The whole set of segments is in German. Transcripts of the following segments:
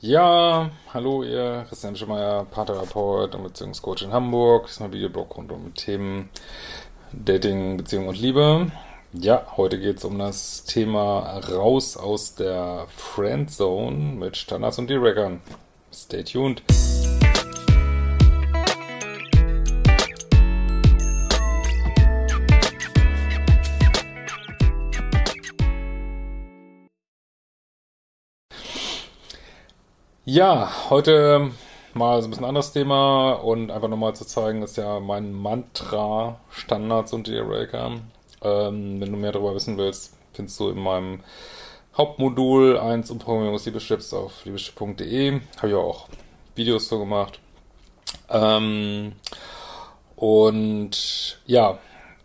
Ja, hallo, ihr Christian Schemeier, Paartherapeut und Beziehungscoach in Hamburg. Das ist mein Videoblog rund um Themen Dating, Beziehung und Liebe. Ja, heute geht es um das Thema raus aus der Friendzone mit Standards und Dealbreakern. Stay tuned. Ja, heute mal so ein bisschen anderes Thema und einfach nochmal zu zeigen, ist ja mein Mantra Standards und Dealbreaker. Ähm, wenn du mehr darüber wissen willst, findest du in meinem Hauptmodul 1 Umprogrammierung des Liebeschips auf liebeschipp.de. Habe ich auch Videos so gemacht. Ähm, und ja,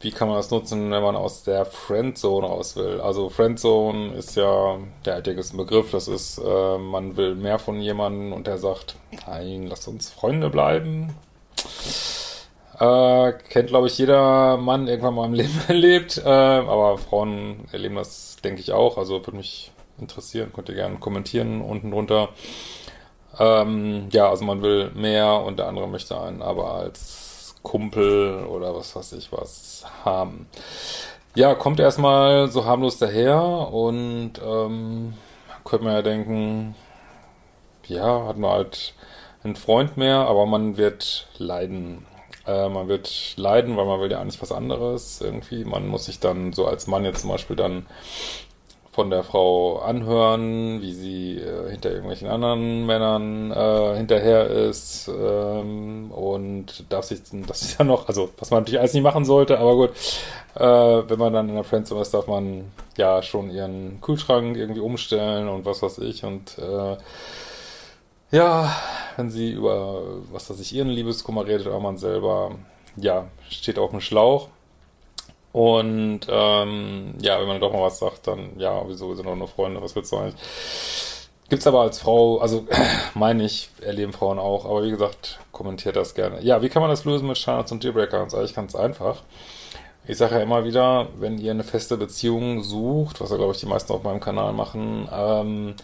wie kann man das nutzen, wenn man aus der Friendzone raus will? Also Friendzone ist ja, der ist ein Begriff, das ist, äh, man will mehr von jemandem und der sagt, nein, lass uns Freunde bleiben. Äh, kennt, glaube ich, jeder Mann irgendwann mal im Leben erlebt, äh, aber Frauen erleben das, denke ich, auch. Also würde mich interessieren, könnt ihr gerne kommentieren unten drunter. Ähm, ja, also man will mehr und der andere möchte einen aber als Kumpel oder was weiß ich was haben. Ja, kommt erstmal so harmlos daher und ähm, könnte man ja denken, ja, hat man halt einen Freund mehr, aber man wird leiden. Äh, man wird leiden, weil man will ja eigentlich was anderes irgendwie. Man muss sich dann so als Mann jetzt zum Beispiel dann von der Frau anhören, wie sie äh, hinter irgendwelchen anderen Männern äh, hinterher ist ähm, und darf sich, das ist ja noch, also was man natürlich alles nicht machen sollte, aber gut, äh, wenn man dann in der Friendzone ist, darf man ja schon ihren Kühlschrank irgendwie umstellen und was weiß ich und äh, ja, wenn sie über, was weiß ich, ihren Liebeskummer redet, aber man selber, ja, steht auf dem Schlauch. Und ähm, ja, wenn man doch mal was sagt, dann ja, wieso wir sind doch nur Freunde, was willst du eigentlich? Gibt's aber als Frau, also meine ich, erleben Frauen auch, aber wie gesagt, kommentiert das gerne. Ja, wie kann man das lösen mit Standards und Dealbreaker? Das ist eigentlich ganz einfach. Ich sage ja immer wieder, wenn ihr eine feste Beziehung sucht, was ja glaube ich die meisten auf meinem Kanal machen, ähm,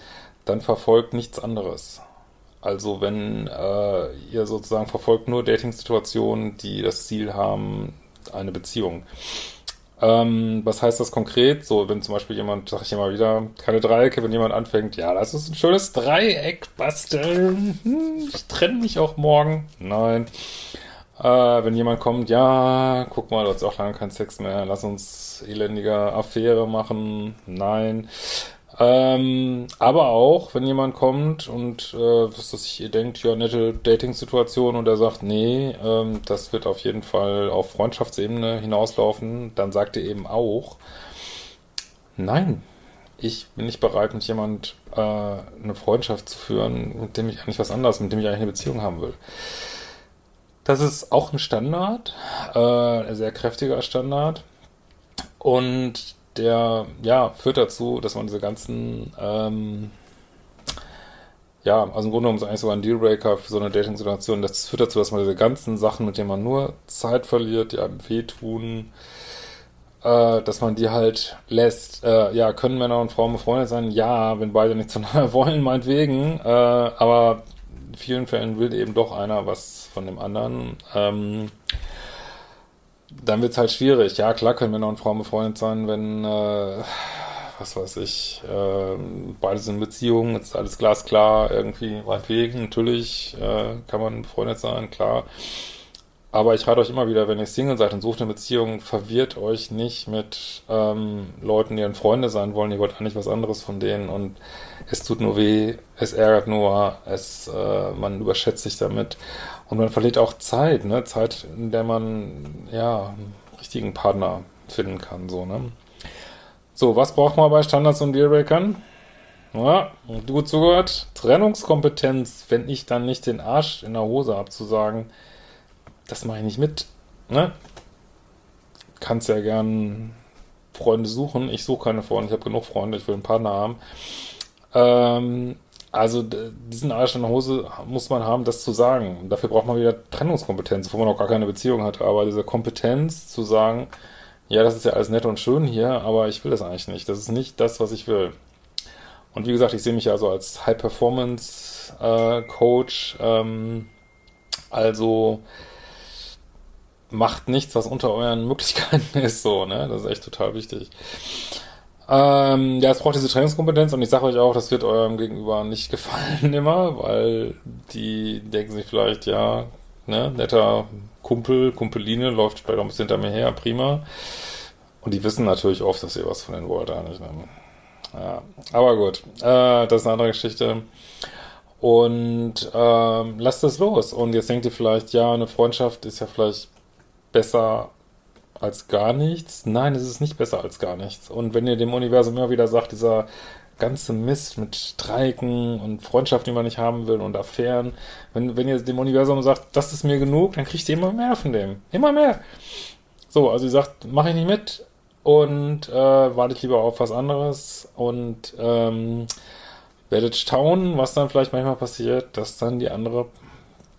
dann verfolgt nichts anderes. Also wenn äh, ihr sozusagen verfolgt nur Dating-Situationen, die das Ziel haben, eine Beziehung. Ähm, was heißt das konkret? So, wenn zum Beispiel jemand, sag ich immer wieder, keine Dreiecke, wenn jemand anfängt, ja, das ist ein schönes Dreieck basteln. Hm, ich trenne mich auch morgen. Nein. Äh, wenn jemand kommt, ja, guck mal, du hast auch lange keinen Sex mehr, lass uns elendige Affäre machen. Nein. Ähm, aber auch, wenn jemand kommt und äh, was das ihr denkt, ja, nette Dating-Situation und er sagt, nee, ähm, das wird auf jeden Fall auf Freundschaftsebene hinauslaufen, dann sagt ihr eben auch, nein, ich bin nicht bereit, mit jemand äh, eine Freundschaft zu führen, mit dem ich eigentlich was anderes, mit dem ich eigentlich eine Beziehung haben will. Das ist auch ein Standard, äh, ein sehr kräftiger Standard. Und der ja führt dazu, dass man diese ganzen ähm, ja, also im Grunde genommen ist eigentlich sogar ein Dealbreaker für so eine Dating-Situation. Das führt dazu, dass man diese ganzen Sachen, mit denen man nur Zeit verliert, die einem wehtun, äh, dass man die halt lässt. Äh, ja, können Männer und Frauen befreundet sein? Ja, wenn beide nichts voneinander wollen, meinetwegen. Äh, aber in vielen Fällen will eben doch einer was von dem anderen. Ähm, dann wird's halt schwierig. Ja, klar können Männer und Frauen befreundet sein, wenn, äh, was weiß ich, äh, beide sind in Beziehungen, ist alles glasklar, irgendwie meinetwegen, natürlich äh, kann man befreundet sein, klar. Aber ich rate euch immer wieder, wenn ihr Single seid und sucht eine Beziehung, verwirrt euch nicht mit ähm, Leuten, die dann Freunde sein wollen. Ihr wollt eigentlich was anderes von denen und es tut nur weh, es ärgert nur, es, äh, man überschätzt sich damit und man verliert auch Zeit, ne? Zeit, in der man ja einen richtigen Partner finden kann, so ne. So, was braucht man bei Standards und Dealbreakern? Ja, gut zugehört. Trennungskompetenz, wenn ich dann nicht den Arsch in der Hose habe, zu sagen, das mache ich nicht mit. Ne? Kannst ja gern Freunde suchen. Ich suche keine Freunde, ich habe genug Freunde, ich will einen Partner haben. Ähm, also diesen Arsch in der Hose muss man haben, das zu sagen. Dafür braucht man wieder Trennungskompetenz, wo man auch gar keine Beziehung hat. Aber diese Kompetenz zu sagen, ja, das ist ja alles nett und schön hier, aber ich will das eigentlich nicht. Das ist nicht das, was ich will. Und wie gesagt, ich sehe mich ja so als High-Performance-Coach. Äh, ähm, also macht nichts, was unter euren Möglichkeiten ist, so, ne? Das ist echt total wichtig. Ähm, ja, es braucht diese Trainingskompetenz und ich sage euch auch, das wird eurem Gegenüber nicht gefallen immer, weil die denken sich vielleicht, ja, ne, netter Kumpel, Kumpeline läuft vielleicht auch ein bisschen hinter mir her, prima. Und die wissen natürlich oft, dass ihr was von denen wollt, eigentlich. Ne? Ja, aber gut, äh, das ist eine andere Geschichte. Und ähm, lasst es los. Und jetzt denkt ihr vielleicht, ja, eine Freundschaft ist ja vielleicht besser als gar nichts. Nein, es ist nicht besser als gar nichts. Und wenn ihr dem Universum immer wieder sagt, dieser ganze Mist mit Streiken und Freundschaften, die man nicht haben will und Affären, wenn, wenn ihr dem Universum sagt, das ist mir genug, dann kriegt ihr immer mehr von dem. Immer mehr. So, also ihr sagt, mache ich nicht mit und äh, wartet lieber auf was anderes und ähm, werdet staunen, was dann vielleicht manchmal passiert, dass dann die andere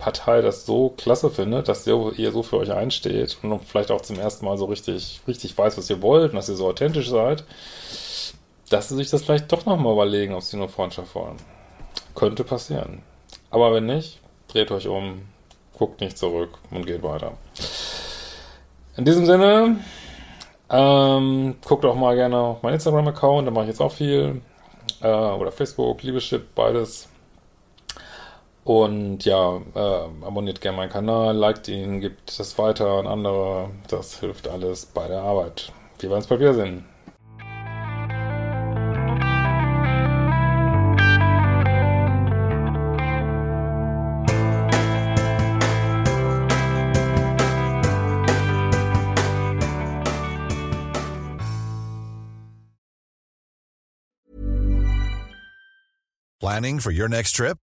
Partei das so klasse findet, dass ihr, so für euch einsteht und vielleicht auch zum ersten Mal so richtig, richtig weiß, was ihr wollt und dass ihr so authentisch seid, dass sie sich das vielleicht doch nochmal überlegen, ob sie nur Freundschaft wollen. Könnte passieren. Aber wenn nicht, dreht euch um, guckt nicht zurück und geht weiter. In diesem Sinne, ähm, guckt auch mal gerne auf meinen Instagram-Account, da mache ich jetzt auch viel. Äh, oder Facebook, Liebeschip, beides. Und ja, äh, abonniert gerne meinen Kanal, liked ihn, gibt es weiter an andere. Das hilft alles bei der Arbeit. Wir werden uns bald wiedersehen. Planning for your next trip?